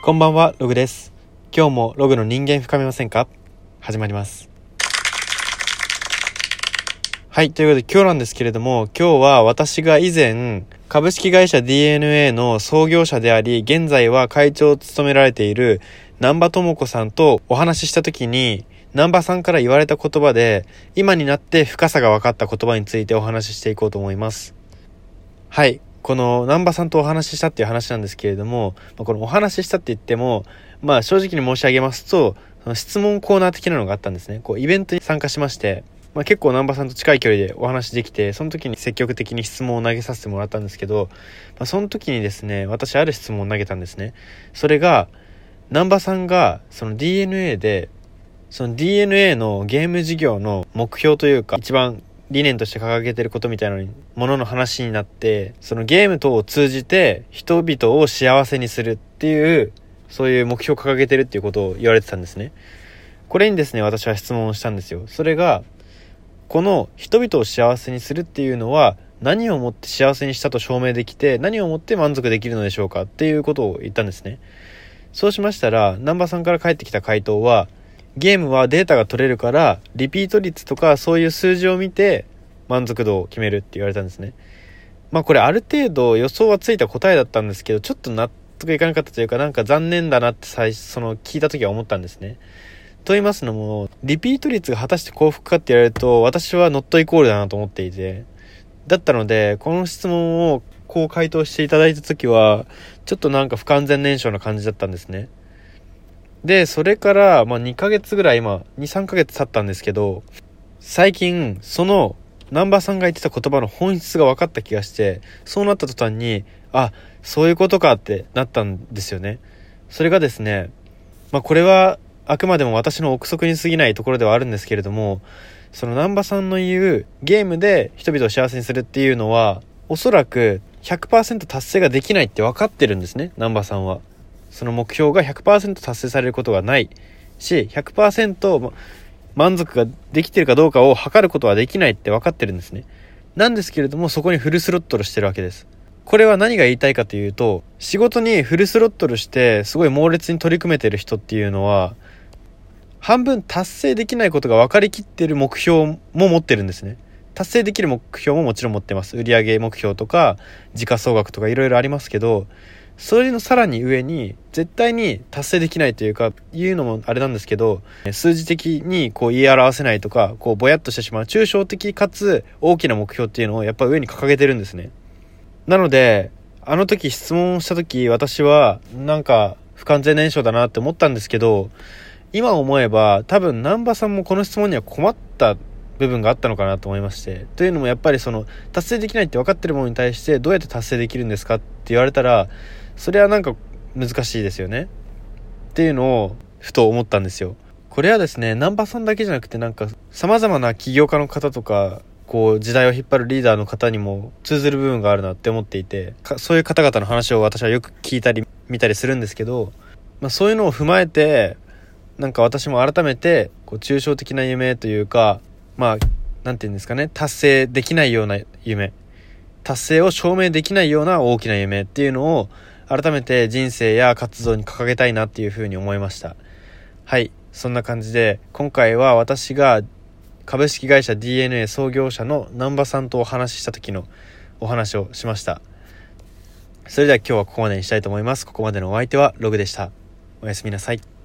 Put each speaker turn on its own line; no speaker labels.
こんばんは、ログです。今日もログの人間深めませんか？始まります。はい、ということで今日なんですけれども、今日は私が以前、株式会社 DNA の創業者であり、現在は会長を務められている南波智子さんとお話しした時に、南波さんから言われた言葉で、今になって深さが分かった言葉についてお話ししていこうと思います。はい。この南波さんとお話ししたっていう話なんですけれども、まあこのお話ししたって言っても、まあ正直に申し上げますと、その質問コーナー的なのがあったんですね。こうイベントに参加しまして、まあ結構南波さんと近い距離でお話できて、その時に積極的に質問を投げさせてもらったんですけど、まあその時にですね、私ある質問を投げたんですね。それが、南波さんがその DNA で、その DNA のゲーム事業の目標というか、一番理念として掲げてることみたいなものの話になって、そのゲーム等を通じて人々を幸せにするっていう、そういう目標を掲げてるっていうことを言われてたんですね。これにですね、私は質問をしたんですよ。それが、この人々を幸せにするっていうのは、何をもって幸せにしたと証明できて、何をもって満足できるのでしょうかっていうことを言ったんですね。そうしましたら、南波さんから返ってきた回答は、ゲームはデータが取れるから、リピート率とかそういう数字を見て満足度を決めるって言われたんですね。まあこれある程度予想はついた答えだったんですけど、ちょっと納得いかなかったというか、なんか残念だなって最初、その聞いた時は思ったんですね。と言いますのも、リピート率が果たして幸福かって言われると、私はノットイコールだなと思っていて、だったので、この質問をこう回答していただいた時は、ちょっとなんか不完全燃焼な感じだったんですね。で、それから、まあ、2ヶ月ぐらい、今、2、3ヶ月経ったんですけど、最近、その、南波さんが言ってた言葉の本質が分かった気がして、そうなった途端に、あ、そういうことかってなったんですよね。それがですね、まあ、これは、あくまでも私の憶測に過ぎないところではあるんですけれども、その南波さんの言う、ゲームで人々を幸せにするっていうのは、おそらく100%達成ができないって分かってるんですね、南波さんは。その目標が100%達成されることがないし、100%満足ができてるかどうかを測ることはできないって分かってるんですね。なんですけれども、そこにフルスロットルしてるわけです。これは何が言いたいかというと、仕事にフルスロットルして、すごい猛烈に取り組めてる人っていうのは、半分達成できないことが分かりきってる目標も持ってるんですね。達成できる目標ももちろん持ってます。売上目標とか、時価総額とかいろいろありますけど、それのさらに上に絶対に達成できないというかいうのもあれなんですけど数字的にこう言い表せないとかこうぼやっとしてしまう抽象的かつ大きな目標っていうのをやっぱ上に掲げてるんですね。なのであの時質問した時私はなんか不完全燃焼だなって思ったんですけど今思えば多分南波さんもこの質問には困った部分があったのかなと思いましてというのもやっぱりその達成できないって分かってるものに対してどうやって達成できるんですかっって言われたらそれはなんか難しいですよね。っていうのをふと思ったんですよ。これはですね南波さんだけじゃなくてなんか様々な起業家の方とかこう時代を引っ張るリーダーの方にも通ずる部分があるなって思っていてそういう方々の話を私はよく聞いたり見たりするんですけど、まあ、そういうのを踏まえてなんか私も改めてこう抽象的な夢というかまあなんて言うんですかね達成できないような夢。達成を証明できないような大きな夢っていうのを改めて人生や活動に掲げたいなっていうふうに思いました。はい。そんな感じで今回は私が株式会社 DNA 創業者の南波さんとお話しした時のお話をしました。それでは今日はここまでにしたいと思います。ここまでのお相手はログでした。おやすみなさい。